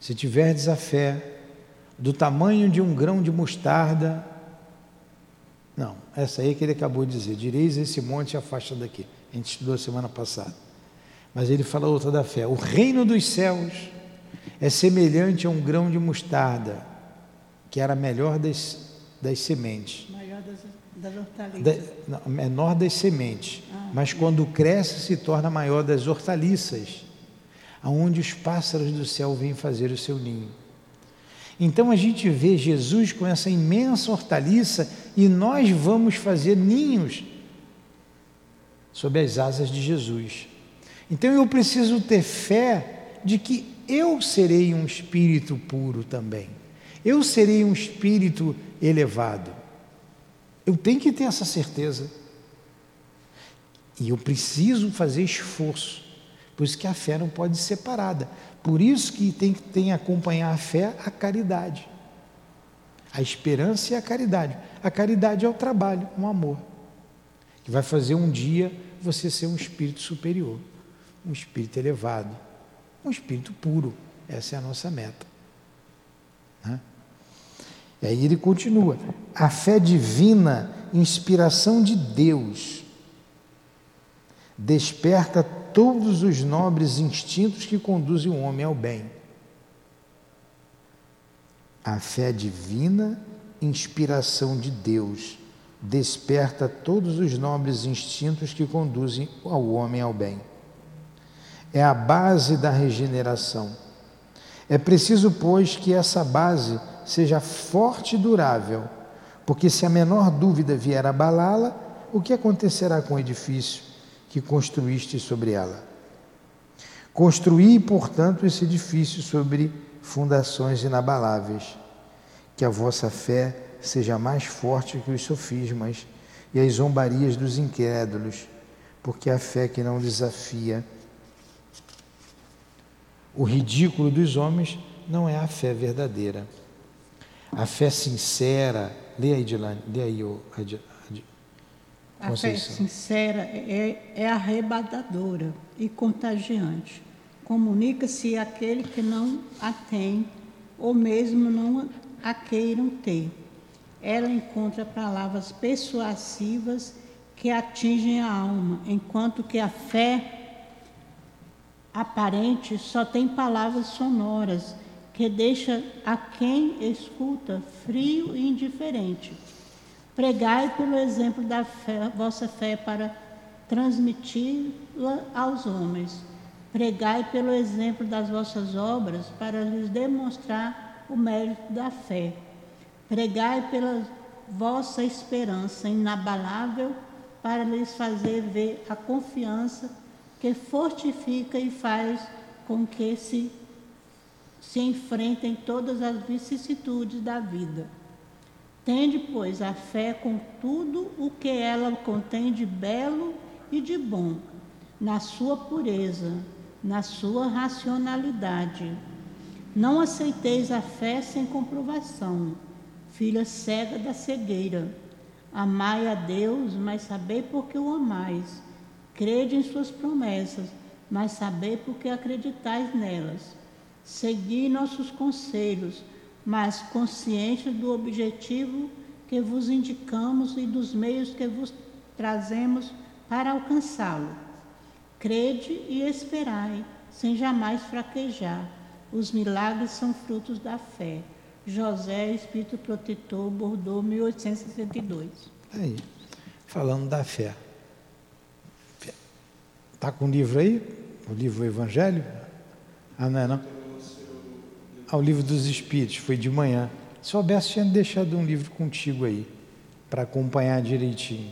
Se tiverdes a fé do tamanho de um grão de mostarda. Não, essa aí que ele acabou de dizer: direis esse monte e afasta daqui. A gente estudou semana passada. Mas ele fala outra da fé: o reino dos céus é semelhante a um grão de mostarda, que era a melhor das, das sementes. Maior das, das hortaliças. Da, não, menor das sementes mas quando cresce se torna maior das hortaliças, aonde os pássaros do céu vêm fazer o seu ninho. Então a gente vê Jesus com essa imensa hortaliça e nós vamos fazer ninhos sob as asas de Jesus. Então eu preciso ter fé de que eu serei um espírito puro também. Eu serei um espírito elevado. Eu tenho que ter essa certeza. E eu preciso fazer esforço. Por isso que a fé não pode ser separada. Por isso que tem que tem acompanhar a fé a caridade. A esperança e a caridade. A caridade é o trabalho, um amor. Que vai fazer um dia você ser um espírito superior, um espírito elevado, um espírito puro. Essa é a nossa meta. Né? E aí ele continua: a fé divina, inspiração de Deus desperta todos os nobres instintos que conduzem o homem ao bem. A fé divina, inspiração de Deus, desperta todos os nobres instintos que conduzem ao homem ao bem. É a base da regeneração. É preciso, pois, que essa base seja forte e durável, porque se a menor dúvida vier abalá-la, o que acontecerá com o edifício? que construíste sobre ela. Construí, portanto, esse edifício sobre fundações inabaláveis, que a vossa fé seja mais forte que os sofismas e as zombarias dos incrédulos, porque a fé que não desafia o ridículo dos homens não é a fé verdadeira. A fé sincera, leia aí, Dilane, leia aí, a fé sincera é, é arrebatadora e contagiante. Comunica-se àquele que não a tem ou mesmo não a queiram ter. Ela encontra palavras persuasivas que atingem a alma, enquanto que a fé aparente só tem palavras sonoras que deixa a quem escuta frio e indiferente. Pregai pelo exemplo da fé, vossa fé para transmiti-la aos homens. Pregai pelo exemplo das vossas obras para lhes demonstrar o mérito da fé. Pregai pela vossa esperança inabalável para lhes fazer ver a confiança que fortifica e faz com que se se enfrentem todas as vicissitudes da vida. Tende, pois, a fé com tudo o que ela contém de belo e de bom, na sua pureza, na sua racionalidade. Não aceiteis a fé sem comprovação, filha cega da cegueira. Amai a Deus, mas sabei por que o amais. Crede em suas promessas, mas sabei por que acreditais nelas. Segui nossos conselhos, mas conscientes do objetivo que vos indicamos e dos meios que vos trazemos para alcançá-lo. Crede e esperai, sem jamais fraquejar. Os milagres são frutos da fé. José, Espírito Protetor, Bordeaux, 1862. Aí, falando da fé. Está com o livro aí? O livro Evangelho? Ah, não é não? Ah, o livro dos Espíritos, foi de manhã. Se soubesse, tinha deixado um livro contigo aí, para acompanhar direitinho.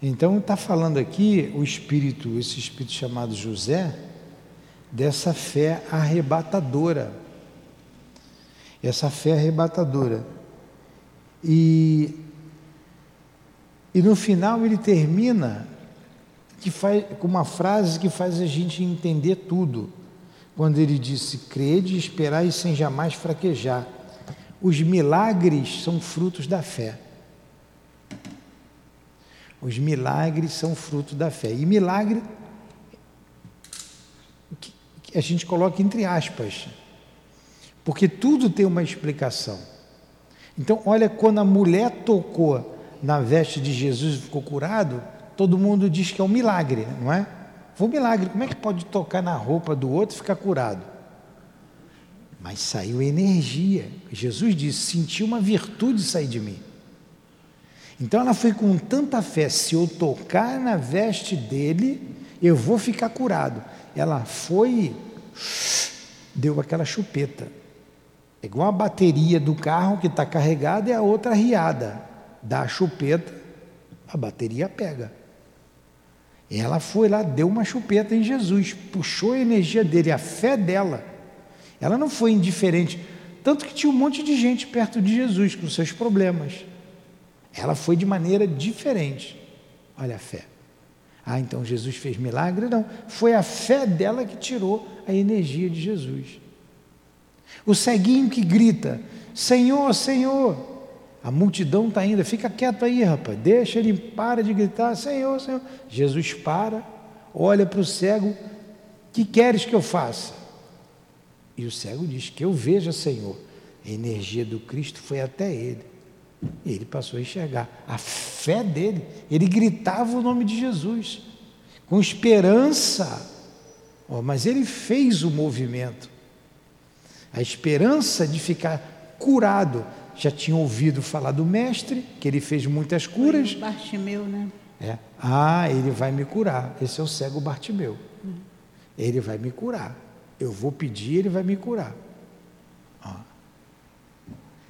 Então, está falando aqui o espírito, esse espírito chamado José, dessa fé arrebatadora. Essa fé arrebatadora. E, e no final ele termina que faz, com uma frase que faz a gente entender tudo. Quando ele disse: crede, esperar e sem jamais fraquejar. Os milagres são frutos da fé. Os milagres são fruto da fé. E milagre a gente coloca entre aspas, porque tudo tem uma explicação. Então, olha, quando a mulher tocou na veste de Jesus e ficou curado, todo mundo diz que é um milagre, não é? Foi um milagre. Como é que pode tocar na roupa do outro e ficar curado? Mas saiu energia. Jesus disse: sentiu uma virtude sair de mim. Então ela foi com tanta fé: se eu tocar na veste dele, eu vou ficar curado. Ela foi, deu aquela chupeta. É igual a bateria do carro que está carregada e a outra riada. Dá a chupeta, a bateria pega. Ela foi lá, deu uma chupeta em Jesus, puxou a energia dele, a fé dela. Ela não foi indiferente. Tanto que tinha um monte de gente perto de Jesus com seus problemas. Ela foi de maneira diferente. Olha a fé. Ah, então Jesus fez milagre? Não. Foi a fé dela que tirou a energia de Jesus. O ceguinho que grita: Senhor, Senhor. A multidão está indo, fica quieto aí, rapaz, deixa ele, para de gritar: Senhor, Senhor. Jesus para, olha para o cego: Que queres que eu faça? E o cego diz: Que eu veja, Senhor. A energia do Cristo foi até ele. E ele passou a enxergar. A fé dele, ele gritava o nome de Jesus, com esperança. Oh, mas ele fez o movimento. A esperança de ficar curado. Já tinha ouvido falar do mestre, que ele fez muitas curas. Foi Bartimeu, né? É. Ah, ele vai me curar. Esse é o cego Bartimeu. Hum. Ele vai me curar. Eu vou pedir, ele vai me curar.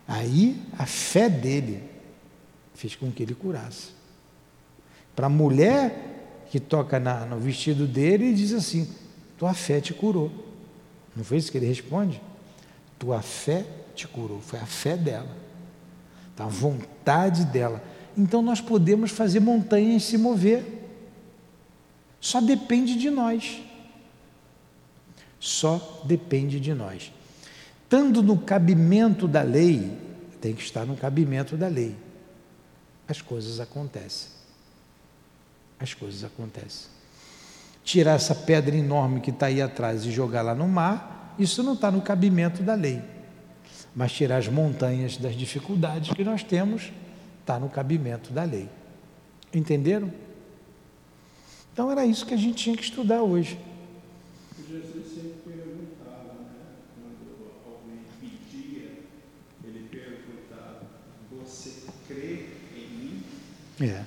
Aí a fé dele fez com que ele curasse. Para a mulher que toca na, no vestido dele e diz assim: Tua fé te curou. Não foi isso que ele responde? Tua fé te curou. Foi a fé dela, tá? a vontade dela. Então nós podemos fazer montanhas se mover. Só depende de nós. Só depende de nós. Estando no cabimento da lei, tem que estar no cabimento da lei. As coisas acontecem. As coisas acontecem. Tirar essa pedra enorme que está aí atrás e jogar lá no mar, isso não está no cabimento da lei. Mas tirar as montanhas das dificuldades que nós temos, está no cabimento da lei. Entenderam? Então era isso que a gente tinha que estudar hoje. Jesus sempre perguntava, né? Quando alguém pedia, ele perguntava: Você crê em mim? É.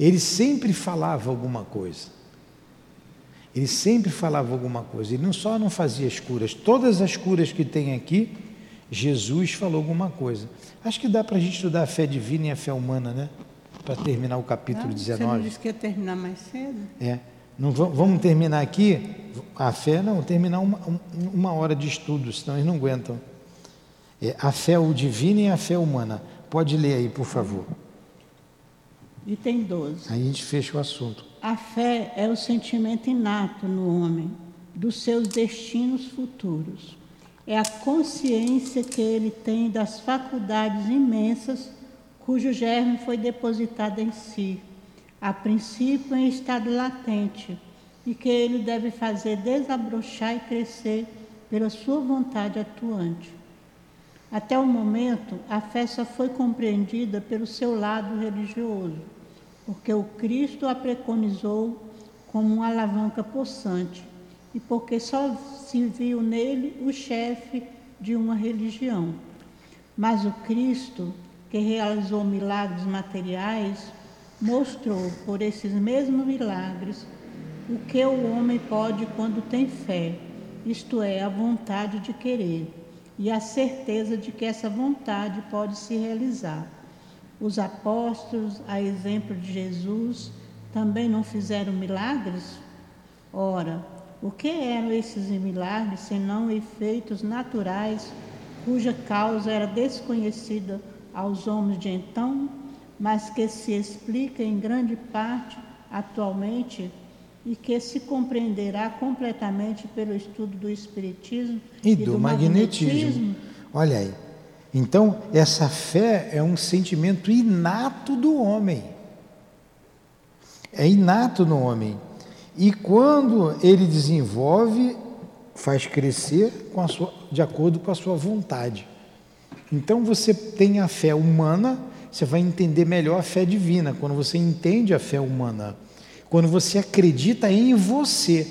Ele sempre falava alguma coisa. Ele sempre falava alguma coisa. Ele não só não fazia as curas, todas as curas que tem aqui, Jesus falou alguma coisa. Acho que dá para a gente estudar a fé divina e a fé humana, né? Para terminar o capítulo ah, 19. Você não disse que ia terminar mais cedo? É. Não vamos terminar aqui? A fé, não, terminar uma, uma hora de estudo, senão eles não aguentam. É, a fé o divina e a fé humana. Pode ler aí, por favor. Item 12. Aí a gente fecha o assunto. A fé é o sentimento inato no homem dos seus destinos futuros. É a consciência que ele tem das faculdades imensas cujo germe foi depositado em si, a princípio em estado latente, e que ele deve fazer desabrochar e crescer pela sua vontade atuante. Até o momento, a fé só foi compreendida pelo seu lado religioso, porque o Cristo a preconizou como uma alavanca possante e porque só se viu nele o chefe de uma religião. Mas o Cristo, que realizou milagres materiais, mostrou por esses mesmos milagres o que o homem pode quando tem fé, isto é, a vontade de querer e a certeza de que essa vontade pode se realizar. Os apóstolos, a exemplo de Jesus, também não fizeram milagres? Ora, o que eram esses milagres senão efeitos naturais cuja causa era desconhecida aos homens de então, mas que se explica em grande parte atualmente e que se compreenderá completamente pelo estudo do Espiritismo e, e do, do magnetismo. magnetismo. Olha aí. Então, essa fé é um sentimento inato do homem. É inato no homem. E quando ele desenvolve, faz crescer sua, de acordo com a sua vontade. Então você tem a fé humana, você vai entender melhor a fé divina. Quando você entende a fé humana, quando você acredita em você,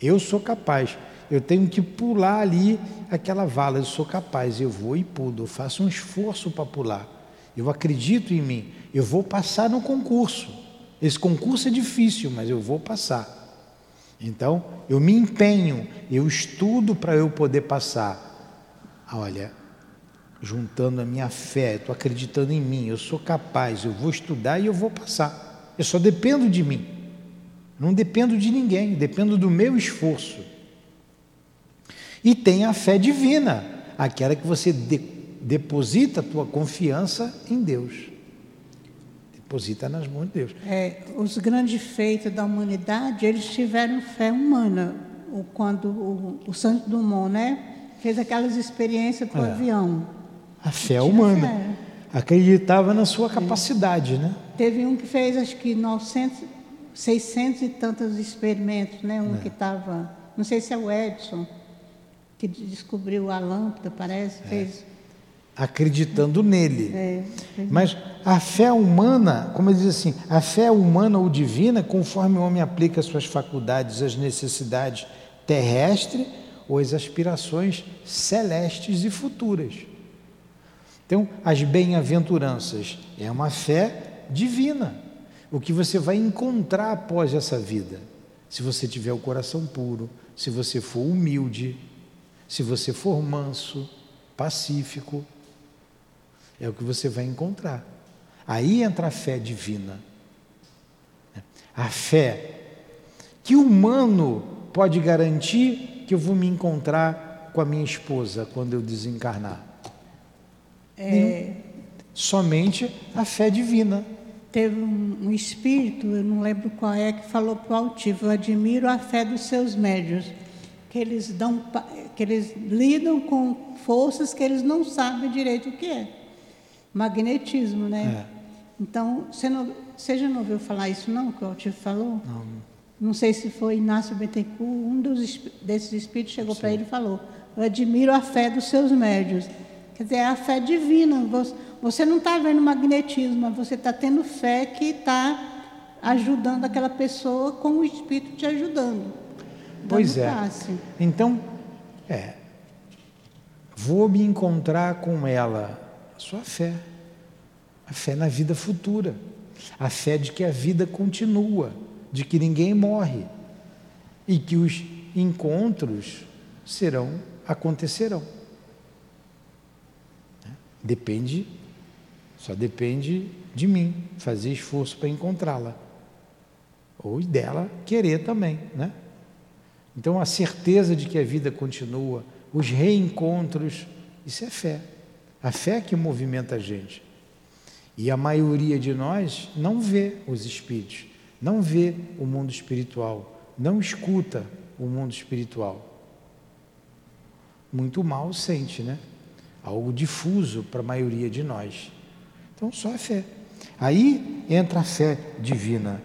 eu sou capaz. Eu tenho que pular ali aquela vala, eu sou capaz, eu vou e pulo, eu faço um esforço para pular. Eu acredito em mim, eu vou passar no concurso. Esse concurso é difícil, mas eu vou passar. Então, eu me empenho, eu estudo para eu poder passar. Olha, juntando a minha fé, estou acreditando em mim, eu sou capaz, eu vou estudar e eu vou passar. Eu só dependo de mim. Não dependo de ninguém, dependo do meu esforço. E tem a fé divina, aquela que você de, deposita a tua confiança em Deus deposita nas mãos de Deus. É, os grandes feitos da humanidade, eles tiveram fé humana. Quando o, o Santos Dumont, né, fez aquelas experiências com o é. avião. A fé humana. Fé. Acreditava na sua capacidade, é. né? Teve um que fez, acho que 900, 600 e tantos experimentos, né? Um é. que estava, não sei se é o Edson, que descobriu a lâmpada, parece, é. fez acreditando nele. É, Mas a fé humana, como ele diz assim, a fé humana ou divina, conforme o homem aplica suas faculdades às necessidades terrestres ou às aspirações celestes e futuras. Então, as bem-aventuranças é uma fé divina, o que você vai encontrar após essa vida. Se você tiver o coração puro, se você for humilde, se você for manso, pacífico, é o que você vai encontrar. Aí entra a fé divina. A fé que o humano pode garantir que eu vou me encontrar com a minha esposa quando eu desencarnar. É... Somente a fé divina. Teve um, um, espírito, eu não lembro qual é, que falou para o altivo, eu admiro a fé dos seus médios, que eles dão, que eles lidam com forças que eles não sabem direito o que é magnetismo, né? É. Então, você, não, você já não ouviu falar isso não, que o Altivo falou? Não. Não sei se foi Inácio Bittencourt, um dos, desses espíritos chegou para ele e falou, eu admiro a fé dos seus médios. Quer dizer, é a fé divina. Você, você não está vendo magnetismo, mas você está tendo fé que está ajudando aquela pessoa com o espírito te ajudando. Pois é. Passe. Então, é, vou me encontrar com ela a sua fé. A fé na vida futura. A fé de que a vida continua, de que ninguém morre e que os encontros serão, acontecerão. Depende, só depende de mim fazer esforço para encontrá-la. ou dela querer também, né? Então a certeza de que a vida continua, os reencontros, isso é fé. A fé que movimenta a gente. E a maioria de nós não vê os espíritos, não vê o mundo espiritual, não escuta o mundo espiritual. Muito mal sente, né? Algo difuso para a maioria de nós. Então só a fé. Aí entra a fé divina.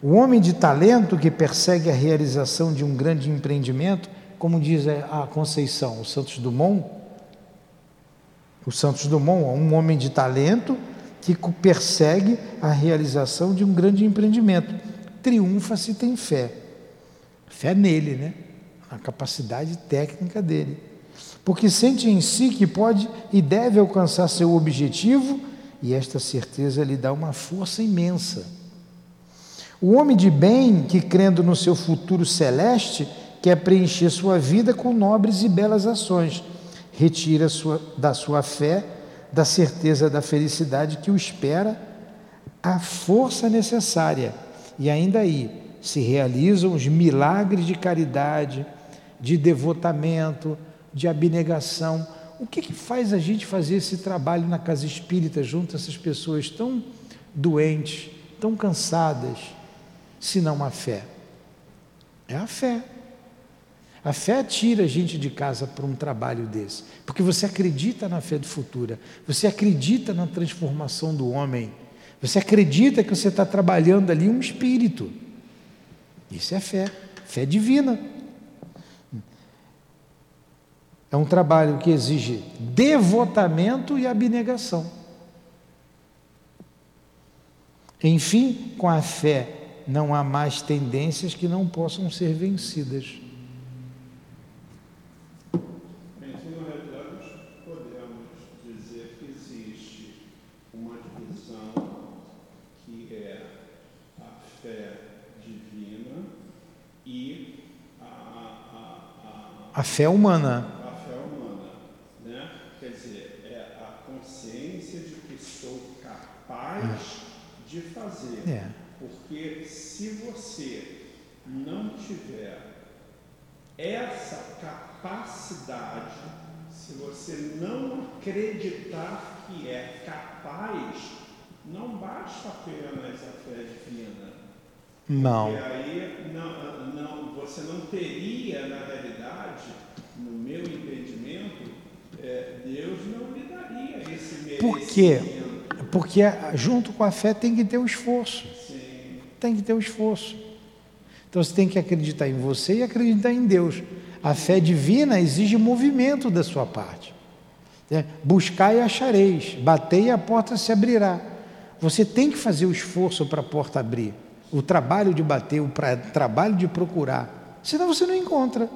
O homem de talento que persegue a realização de um grande empreendimento, como diz a Conceição, o Santos Dumont, o Santos Dumont, um homem de talento que persegue a realização de um grande empreendimento. Triunfa se tem fé. Fé nele, né? Na capacidade técnica dele. Porque sente em si que pode e deve alcançar seu objetivo, e esta certeza lhe dá uma força imensa. O homem de bem, que crendo no seu futuro celeste, quer preencher sua vida com nobres e belas ações, retira sua, da sua fé, da certeza da felicidade que o espera, a força necessária. E ainda aí se realizam os milagres de caridade, de devotamento, de abnegação. O que, que faz a gente fazer esse trabalho na casa espírita junto a essas pessoas tão doentes, tão cansadas? Senão a fé? É a fé. A fé tira a gente de casa para um trabalho desse, porque você acredita na fé do futuro, você acredita na transformação do homem, você acredita que você está trabalhando ali um espírito. Isso é fé, fé divina. É um trabalho que exige devotamento e abnegação. Enfim, com a fé não há mais tendências que não possam ser vencidas. Em podemos dizer que existe uma divisão que é a fé divina e a, a, a, a fé humana. A fé humana, né? Quer dizer, é a consciência de que sou capaz é. de fazer. É. Porque se você não tiver essa capacidade, se você não acreditar que é capaz, não basta apenas a fé divina. Não. Porque aí não, não, você não teria, na realidade, no meu entendimento, é, Deus não lhe daria esse merecimento. Por quê? Porque junto com a fé tem que ter o esforço. Tem que ter o um esforço. Então você tem que acreditar em você e acreditar em Deus. A fé divina exige movimento da sua parte. É, buscar e achareis, bater e a porta se abrirá. Você tem que fazer o esforço para a porta abrir, o trabalho de bater, o pra, trabalho de procurar. Senão você não encontra.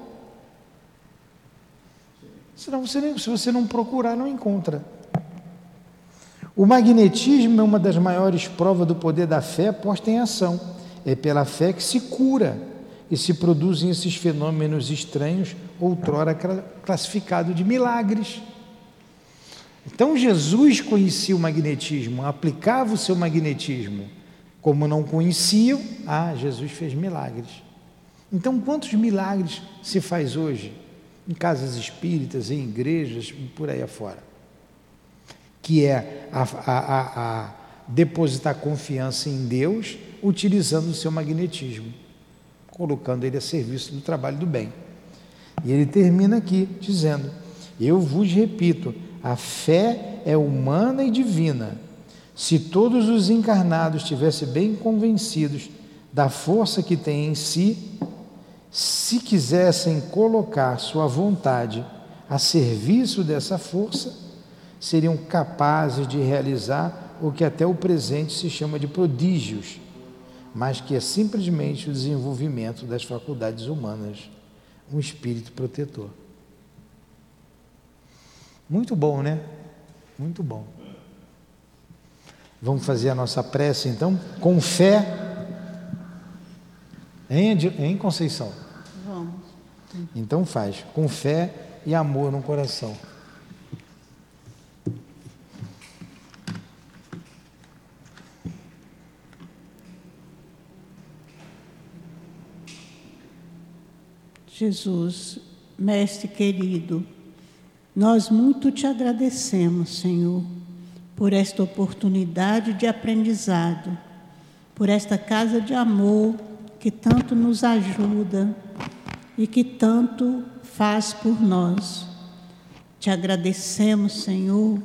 Senão você, se você não procurar, não encontra. O magnetismo é uma das maiores provas do poder da fé posta em ação. É pela fé que se cura e se produzem esses fenômenos estranhos, outrora classificados de milagres. Então Jesus conhecia o magnetismo, aplicava o seu magnetismo. Como não conheciam, ah, Jesus fez milagres. Então, quantos milagres se faz hoje? Em casas espíritas, em igrejas, por aí afora que é a, a, a, depositar confiança em Deus utilizando o seu magnetismo, colocando ele a serviço do trabalho do bem. E ele termina aqui dizendo: Eu vos repito, a fé é humana e divina. Se todos os encarnados estivessem bem convencidos da força que têm em si, se quisessem colocar sua vontade a serviço dessa força, seriam capazes de realizar o que até o presente se chama de prodígios, mas que é simplesmente o desenvolvimento das faculdades humanas, um espírito protetor. Muito bom, né? Muito bom. Vamos fazer a nossa prece então, com fé. Em, em Conceição? Vamos. Então faz, com fé e amor no coração. Jesus, Mestre querido, nós muito te agradecemos, Senhor, por esta oportunidade de aprendizado, por esta casa de amor que tanto nos ajuda e que tanto faz por nós. Te agradecemos, Senhor,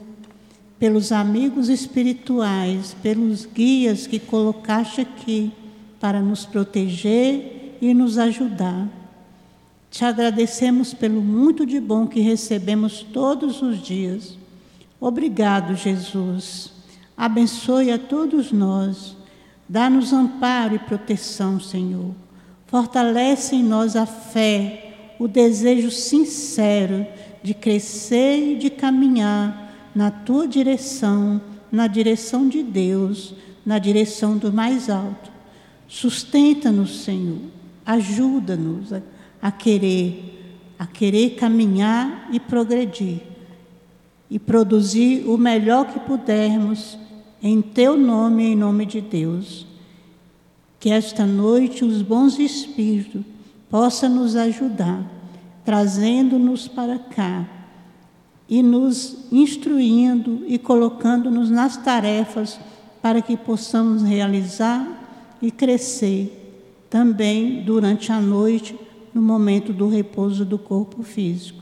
pelos amigos espirituais, pelos guias que colocaste aqui para nos proteger e nos ajudar. Te agradecemos pelo muito de bom que recebemos todos os dias. Obrigado, Jesus. Abençoe a todos nós. Dá-nos amparo e proteção, Senhor. Fortalece em nós a fé, o desejo sincero de crescer e de caminhar na tua direção, na direção de Deus, na direção do mais alto. Sustenta-nos, Senhor. Ajuda-nos a, querer, a querer caminhar e progredir e produzir o melhor que pudermos em teu nome em nome de Deus. Que esta noite os bons espíritos possam nos ajudar, trazendo-nos para cá e nos instruindo e colocando-nos nas tarefas para que possamos realizar e crescer também durante a noite, no momento do repouso do corpo físico.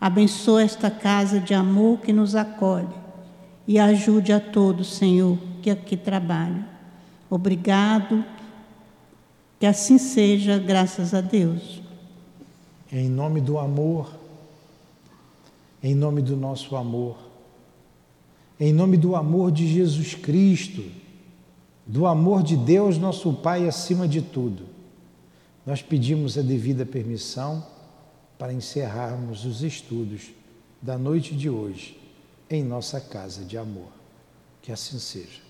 Abençoa esta casa de amor que nos acolhe e ajude a todos, Senhor, que aqui trabalham. Obrigado, que assim seja, graças a Deus. Em nome do amor, em nome do nosso amor, em nome do amor de Jesus Cristo, do amor de Deus, nosso Pai, acima de tudo, nós pedimos a devida permissão para encerrarmos os estudos da noite de hoje em nossa casa de amor. Que assim seja.